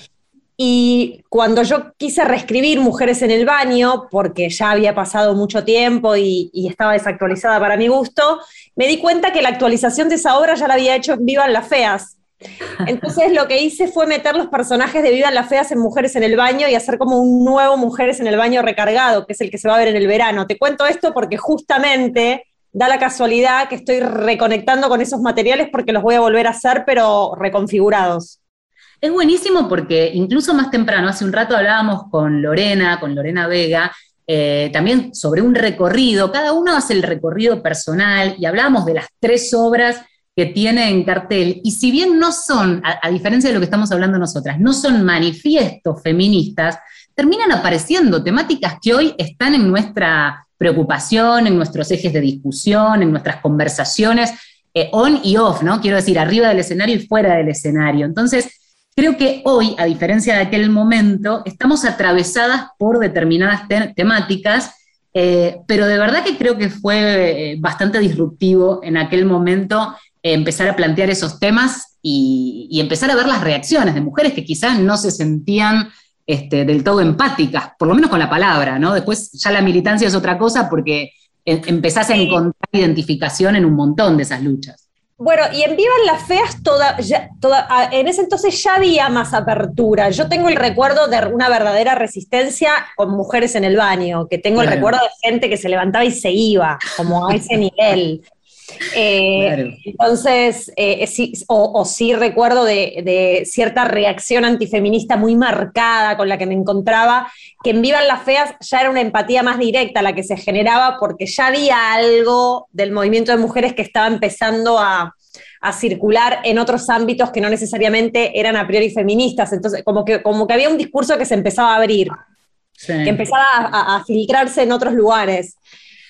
Y cuando yo quise reescribir Mujeres en el Baño, porque ya había pasado mucho tiempo y, y estaba desactualizada para mi gusto, me di cuenta que la actualización de esa obra ya la había hecho en Vivan las Feas. Entonces lo que hice fue meter los personajes de Vivan las Feas en Mujeres en el Baño y hacer como un nuevo Mujeres en el Baño recargado, que es el que se va a ver en el verano. Te cuento esto porque justamente da la casualidad que estoy reconectando con esos materiales porque los voy a volver a hacer, pero reconfigurados. Es buenísimo porque incluso más temprano, hace un rato hablábamos con Lorena, con Lorena Vega, eh, también sobre un recorrido, cada uno hace el recorrido personal y hablábamos de las tres obras que tiene en cartel, y si bien no son, a, diferencia de lo que estamos hablando nosotras, no son manifiestos feministas, terminan apareciendo temáticas que hoy están en nuestra preocupación, en nuestros ejes de discusión, en nuestras conversaciones, eh, on y off, ¿no? Quiero decir, arriba del escenario y fuera del escenario. Entonces, creo que hoy, a diferencia de aquel momento, estamos atravesadas por determinadas temáticas, eh, pero de verdad que creo que fue eh, bastante disruptivo en aquel momento empezar a plantear esos temas y, y, empezar a ver las reacciones de mujeres que quizás no se sentían este, del todo empáticas, por lo menos con la palabra, ¿no? Después ya la militancia es otra cosa porque empezás a encontrar identificación en un montón de esas luchas. Bueno, y en Vivan las Feas, toda, toda, en ese entonces ya había más apertura. Yo tengo el recuerdo de una verdadera resistencia con mujeres en el baño, que tengo el recuerdo de gente que se levantaba y se iba, como a ese nivel. Eh, entonces, eh, sí, o, sí recuerdo de, cierta reacción antifeminista muy marcada con la que me encontraba, que en Vivan las Feas ya era una empatía más directa la que se generaba porque ya había algo del movimiento de mujeres que estaba empezando a, circular en otros ámbitos que no necesariamente eran a priori feministas. Entonces, como que, como que había un discurso que se empezaba a abrir, que empezaba a filtrarse en otros lugares.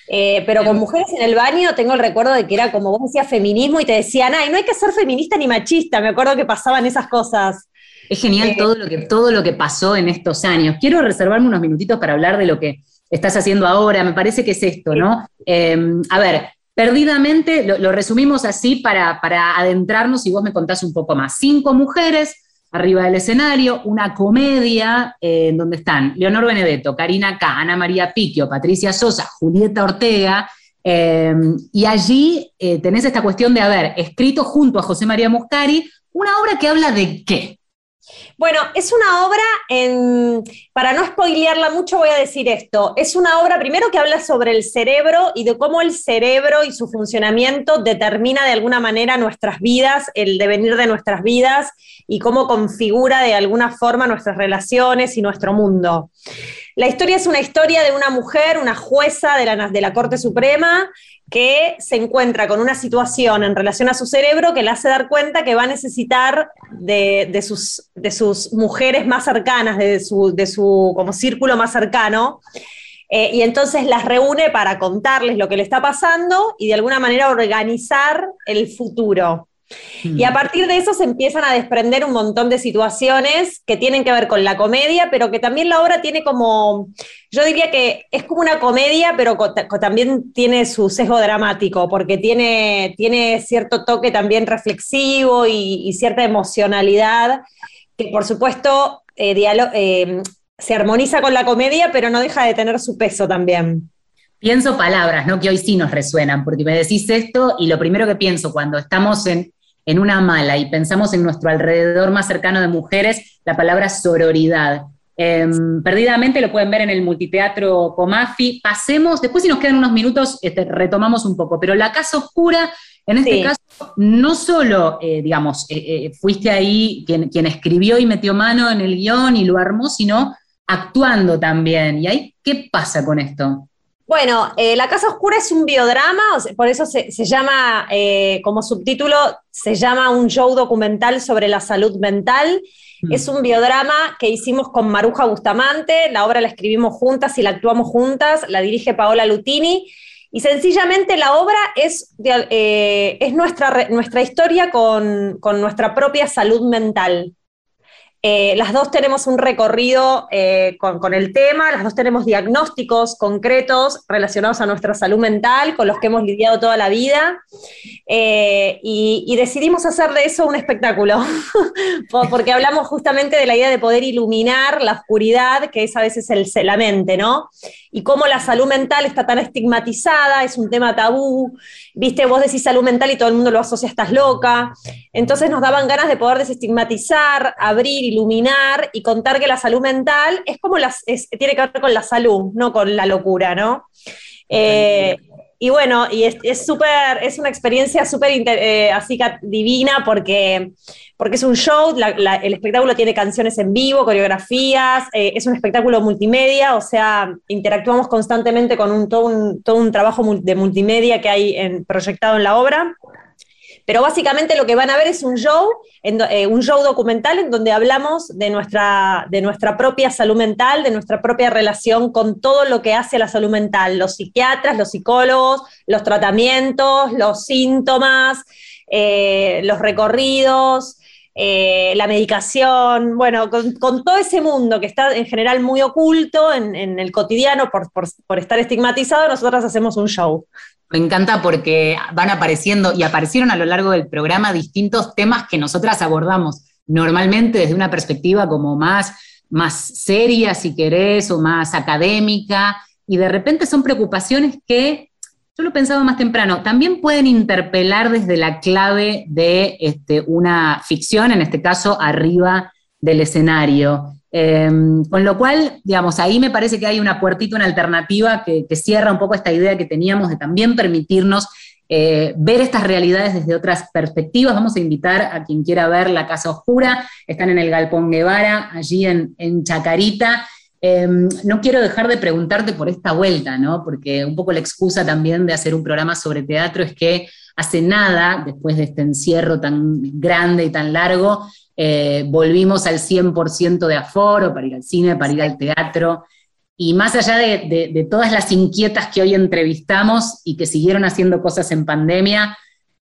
Eh, pero con mujeres en el baño tengo el recuerdo de que era como vos decías feminismo y te decían, ay, no hay que ser feminista ni machista. Me acuerdo que pasaban esas cosas. Es genial eh, todo, lo que, todo lo que pasó en estos años. Quiero reservarme unos minutitos para hablar de lo que estás haciendo ahora. Me parece que es esto, ¿no? Em, a ver, perdidamente lo, resumimos así para, para adentrarnos y vos me contás un poco más. Cinco mujeres arriba del escenario, una comedia eh, en donde están Leonor Benedetto, Karina K, Ana María Piquio, Patricia Sosa, Julieta Ortega, eh, y allí eh, tenés esta cuestión de haber escrito junto a José María Muscari una obra que habla de qué? Bueno, es una obra, para no spoilearla mucho voy a decir esto, es una obra primero que habla sobre el cerebro y de cómo el cerebro y su funcionamiento determina de alguna manera nuestras vidas, el devenir de nuestras vidas y cómo configura de alguna forma nuestras relaciones y nuestro mundo. La historia es una historia de una mujer, una jueza de la, de la Corte Suprema, que se encuentra con una situación en relación a su cerebro que le hace dar cuenta que va a necesitar de, sus, de sus, mujeres más cercanas, de su, de su como círculo más cercano, eh, y entonces las reúne para contarles lo que le está pasando y de alguna manera organizar el futuro. Y a partir de eso se empiezan a desprender un montón de situaciones que tienen que ver con la comedia, pero que también la obra tiene como, yo diría que es como una comedia, pero también tiene su sesgo dramático, porque tiene, tiene cierto toque también reflexivo y, cierta emocionalidad, que por supuesto eh, eh, se armoniza con la comedia, pero no deja de tener su peso también. Pienso palabras, ¿no? Que hoy sí nos resuenan, porque me decís esto y lo primero que pienso cuando estamos en, en una mala y pensamos en nuestro alrededor más cercano de mujeres, la palabra sororidad. Em, perdidamente lo pueden ver en el multiteatro Comafi. Pasemos, después si nos quedan unos minutos, este, retomamos un poco, pero la casa oscura, en este caso, no solo, eh, digamos, eh, eh, fuiste ahí quien, quien escribió y metió mano en el guion y lo armó, sino actuando también. ¿Y ahí qué pasa con esto? Bueno, eh, La Casa Oscura es un biodrama, por eso se, llama, eh, como subtítulo, se llama un show documental sobre la salud mental. Mm. Es un biodrama que hicimos con Maruja Bustamante, la obra la escribimos juntas y la actuamos juntas, la dirige Paola Lutini, y sencillamente la obra es, eh, es nuestra, nuestra historia con, con nuestra propia salud mental. Eh, las dos tenemos un recorrido eh, con, el tema, las dos tenemos diagnósticos concretos relacionados a nuestra salud mental, con los que hemos lidiado toda la vida, eh, y, decidimos hacer de eso un espectáculo, porque hablamos justamente de la idea de poder iluminar la oscuridad, que es a veces el, la mente, ¿no? Y cómo la salud mental está tan estigmatizada, es un tema tabú, viste, vos decís salud mental y todo el mundo lo asocia, estás loca, entonces nos daban ganas de poder desestigmatizar, abrir, iluminar y contar que la salud mental es como las, tiene que ver con la salud, no con la locura, ¿no? Eh, y bueno, y es súper, es, una experiencia súper eh, así divina porque, porque es un show, el espectáculo tiene canciones en vivo, coreografías, eh, es un espectáculo multimedia, o sea, interactuamos constantemente con un, todo, un, todo un trabajo de multimedia que hay en, proyectado en la obra. Pero básicamente lo que van a ver es un show, eh, un show documental en donde hablamos de nuestra, de nuestra propia salud mental, de nuestra propia relación con todo lo que hace la salud mental, los psiquiatras, los psicólogos, los tratamientos, los síntomas, eh, los recorridos. Eh, la medicación, bueno, con, todo ese mundo que está en general muy oculto en, el cotidiano por, estar estigmatizado, nosotras hacemos un show. Me encanta porque van apareciendo y aparecieron a lo largo del programa distintos temas que nosotras abordamos normalmente desde una perspectiva como más, más seria, si querés, o más académica, y de repente son preocupaciones que yo lo pensaba más temprano, también pueden interpelar desde la clave de este, una ficción, en este caso arriba del escenario. Em, con lo cual, digamos, ahí me parece que hay una puertita, una alternativa que, cierra un poco esta idea que teníamos de también permitirnos eh, ver estas realidades desde otras perspectivas. Vamos a invitar a quien quiera ver La Casa Oscura, están en el Galpón Guevara, allí en, en Chacarita. Em, no quiero dejar de preguntarte por esta vuelta, ¿no? Porque un poco la excusa también de hacer un programa sobre teatro es que hace nada, después de este encierro tan grande y tan largo, eh, volvimos al 100% de aforo para ir al cine, para ir al teatro. Y más allá de, de, todas las inquietas que hoy entrevistamos y que siguieron haciendo cosas en pandemia,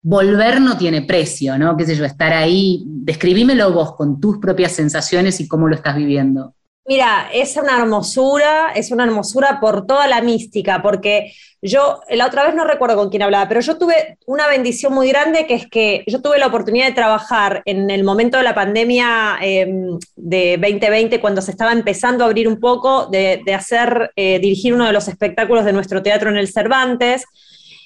volver no tiene precio, ¿no? Qué sé yo, estar ahí, describímelo vos con tus propias sensaciones y cómo lo estás viviendo. Mira, es una hermosura, es una hermosura por toda la mística, porque yo, la otra vez no recuerdo con quién hablaba, pero yo tuve una bendición muy grande, que es que yo tuve la oportunidad de trabajar en el momento de la pandemia em, de 2020, cuando se estaba empezando a abrir un poco, de, hacer, eh, dirigir uno de los espectáculos de nuestro teatro en el Cervantes.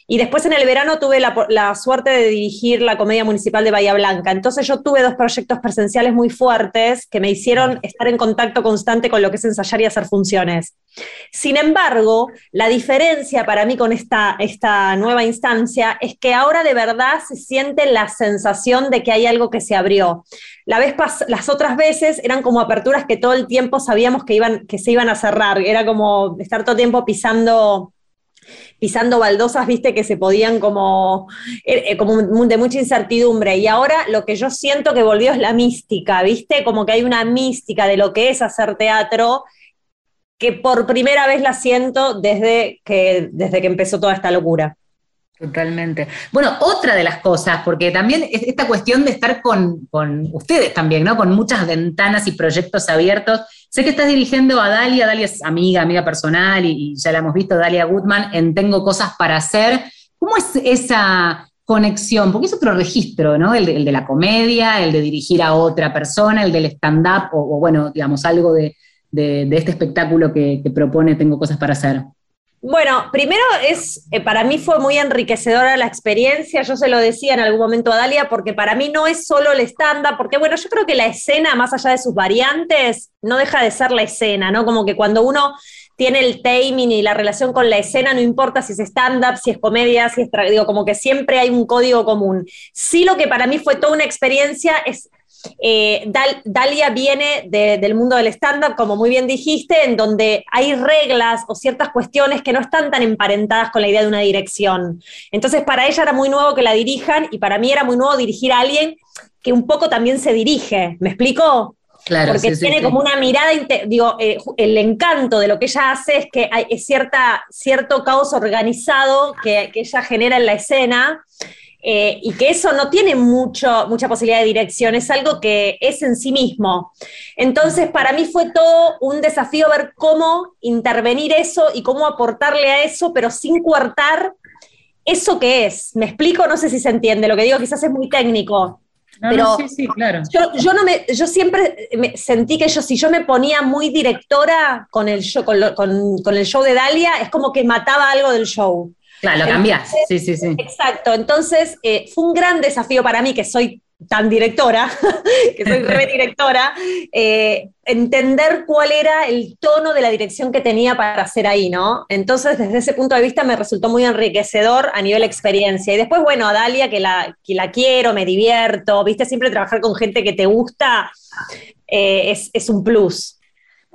Y después en el verano tuve la, suerte de dirigir la Comedia Municipal de Bahía Blanca. Entonces yo tuve dos proyectos presenciales muy fuertes que me hicieron estar en contacto constante con lo que es ensayar y hacer funciones. Sin embargo, la diferencia para mí con esta, esta nueva instancia es que ahora de verdad se siente la sensación de que hay algo que se abrió. La vez las otras veces eran como aperturas que todo el tiempo sabíamos que, iban, que se iban a cerrar. Era como estar todo el tiempo pisando pisando baldosas, viste, que se podían como, eh, eh, como de mucha incertidumbre. Y ahora lo que yo siento que volvió es la mística, viste, como que hay una mística de lo que es hacer teatro que por primera vez la siento desde que, desde que empezó toda esta locura. Totalmente. Bueno, otra de las cosas, porque también es esta cuestión de estar con, con, ustedes también, ¿no? Con muchas ventanas y proyectos abiertos. Sé que estás dirigiendo a Dalia, Dalia es amiga, amiga personal, y, ya la hemos visto, Dalia Goodman, en Tengo Cosas para Hacer. ¿Cómo es esa conexión? Porque es otro registro, ¿no? El de, la comedia, el de dirigir a otra persona, el del stand-up, o, bueno, digamos, algo de, este espectáculo que, que propone Tengo Cosas para Hacer. Bueno, primero es, eh, para mí fue muy enriquecedora la experiencia, yo se lo decía en algún momento a Dalia, porque para mí no es solo el estándar, porque bueno, yo creo que la escena, más allá de sus variantes, no deja de ser la escena, ¿no? Como que cuando uno tiene el timing y la relación con la escena, no importa si es stand-up, si es comedia, si es, digo, como que siempre hay un código común. Sí lo que para mí fue toda una experiencia es eh, Dalia viene del mundo del stand-up, como muy bien dijiste, en donde hay reglas o ciertas cuestiones que no están tan emparentadas con la idea de una dirección. Entonces, para ella era muy nuevo que la dirijan y para mí era muy nuevo dirigir a alguien que un poco también se dirige. ¿Me explico? Claro, Porque tiene como una mirada, digo, eh, el encanto de lo que ella hace es que hay cierta, cierto caos organizado que, que ella genera en la escena eh, y que eso no tiene mucho, mucha posibilidad de dirección, es algo que es en sí mismo. Entonces, para mí fue todo un desafío ver cómo intervenir eso y cómo aportarle a eso, pero sin coartar eso que es. ¿Me explico? No sé si se entiende. Lo que digo quizás es muy técnico. pero sí, sí, claro. yo, no me, yo siempre sentí que yo, si yo me ponía muy directora con el, show, con el show de Dalia, es como que mataba algo del show. Claro, lo cambias. Sí, sí, sí. Exacto. Entonces, eh, fue un gran desafío para mí, que soy tan directora, que soy redirectora, eh, entender cuál era el tono de la dirección que tenía para hacer ahí, ¿no? Entonces, desde ese punto de vista me resultó muy enriquecedor a nivel experiencia. Y después, bueno, a Dalia, que la, que la quiero, me divierto, viste, siempre trabajar con gente que te gusta eh, es, es un plus.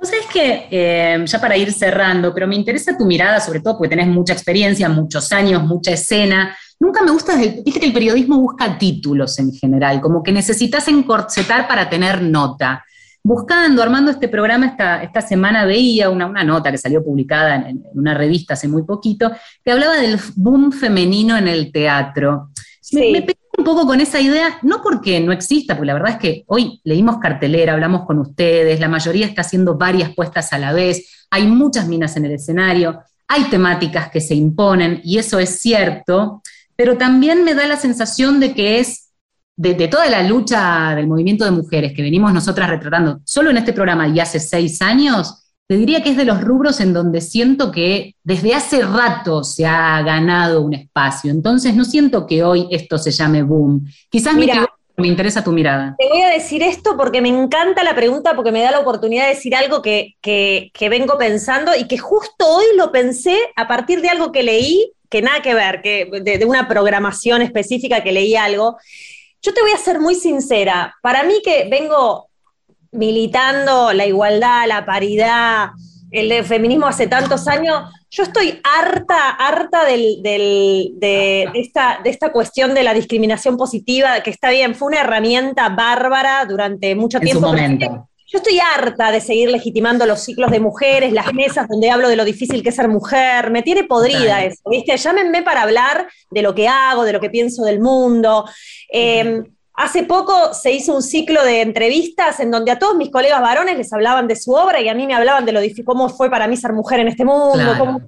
Vos sabés que, eh, ya para ir cerrando, pero me interesa tu mirada, sobre todo porque tenés mucha experiencia, muchos años, mucha escena. Nunca me gusta, viste que el periodismo busca títulos en general, como que necesitas encorsetar para tener nota. Buscando, armando este programa esta, esta semana veía una, una nota que salió publicada en, una revista hace muy poquito, que hablaba del boom femenino en el teatro. Me, me un poco con esa idea, no porque no exista, porque la verdad es que hoy leímos cartelera, hablamos con ustedes, la mayoría está haciendo varias puestas a la vez, hay muchas minas en el escenario, hay temáticas que se imponen y eso es cierto, pero también me da la sensación de que es de, toda la lucha del movimiento de mujeres que venimos nosotras retratando solo en este programa y hace seis años, te diría que es de los rubros en donde siento que desde hace rato se ha ganado un espacio. Entonces no siento que hoy esto se llame boom. Quizás me, me interesa tu mirada. Te voy a decir esto porque me encanta la pregunta, porque me da la oportunidad de decir algo que, vengo pensando y que justo hoy lo pensé a partir de algo que leí, que nada que ver, que de, de una programación específica que leí algo. Yo te voy a ser muy sincera. Para mí que vengo militando la igualdad, la paridad, el feminismo hace tantos años, yo estoy harta, harta de, esta, de esta cuestión de la discriminación positiva, que está bien, fue una herramienta bárbara durante mucho tiempo. Yo estoy harta de seguir legitimando los ciclos de mujeres, las mesas donde hablo de lo difícil que es ser mujer. Me tiene podrida eso, ¿viste? Llámenme para hablar de lo que hago, de lo que pienso del mundo. Eh, Hace poco se hizo un ciclo de entrevistas en donde a todos mis colegas varones les hablaban de su obra y a mí me hablaban de lo difícil, cómo fue para mí ser mujer en este mundo.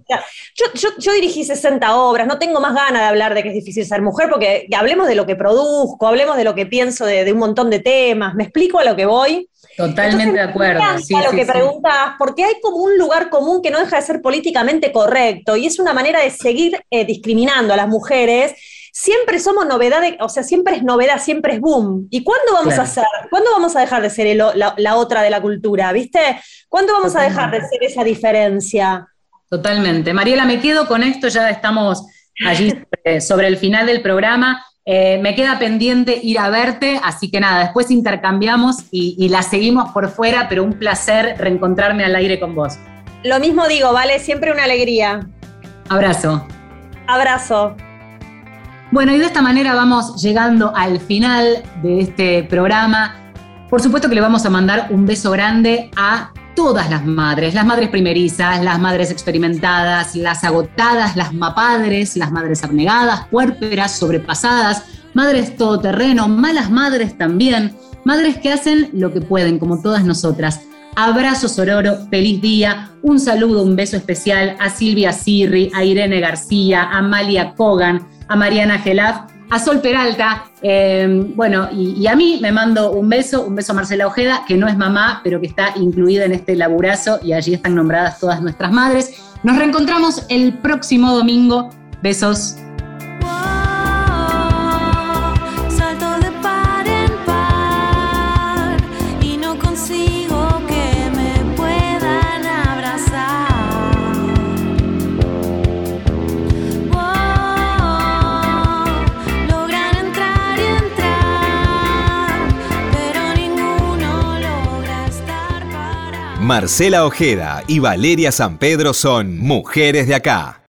yo, dirigí 60 obras, no tengo más ganas de hablar de que es difícil ser mujer porque hablemos de lo que produzco, hablemos de lo que pienso de, un montón de temas. ¿Me explico a lo que voy? Totalmente de acuerdo. Me lo que preguntas, porque hay como un lugar común que no deja de ser políticamente correcto y es una manera de seguir eh, discriminando a las mujeres siempre somos novedad, o sea, siempre es novedad, siempre es boom. ¿Y cuándo vamos a ser? ¿Cuándo vamos a dejar de ser la, otra de la cultura? ¿Viste? ¿Cuándo vamos a dejar de ser esa diferencia? Totalmente. Mariela, me quedo con esto, ya estamos allí sobre el final del programa. Eh, me queda pendiente ir a verte, así que nada, después intercambiamos y, y la seguimos por fuera, pero un placer reencontrarme al aire con vos. Lo mismo digo, ¿vale? Siempre una alegría. Abrazo. Abrazo. Bueno, y de esta manera vamos llegando al final de este programa. Por supuesto que le vamos a mandar un beso grande a todas las madres, las madres primerizas, las madres experimentadas, las agotadas, las mapadres, las madres abnegadas, puérperas, sobrepasadas, madres todoterreno, malas madres también, madres que hacen lo que pueden, como todas nosotras. Abrazo Sororo, feliz día, un saludo, un beso especial a Silvia Sirri, a Irene García, a Amalia Kogan, a Mariana Gelaf, a Sol Peralta, eh, bueno, y, a mí me mando un beso, un beso a Marcela Ojeda, que no es mamá, pero que está incluida en este laburazo y allí están nombradas todas nuestras madres. Nos reencontramos el próximo domingo. Besos. Marcela Ojeda y Valeria San Pedro son mujeres de acá.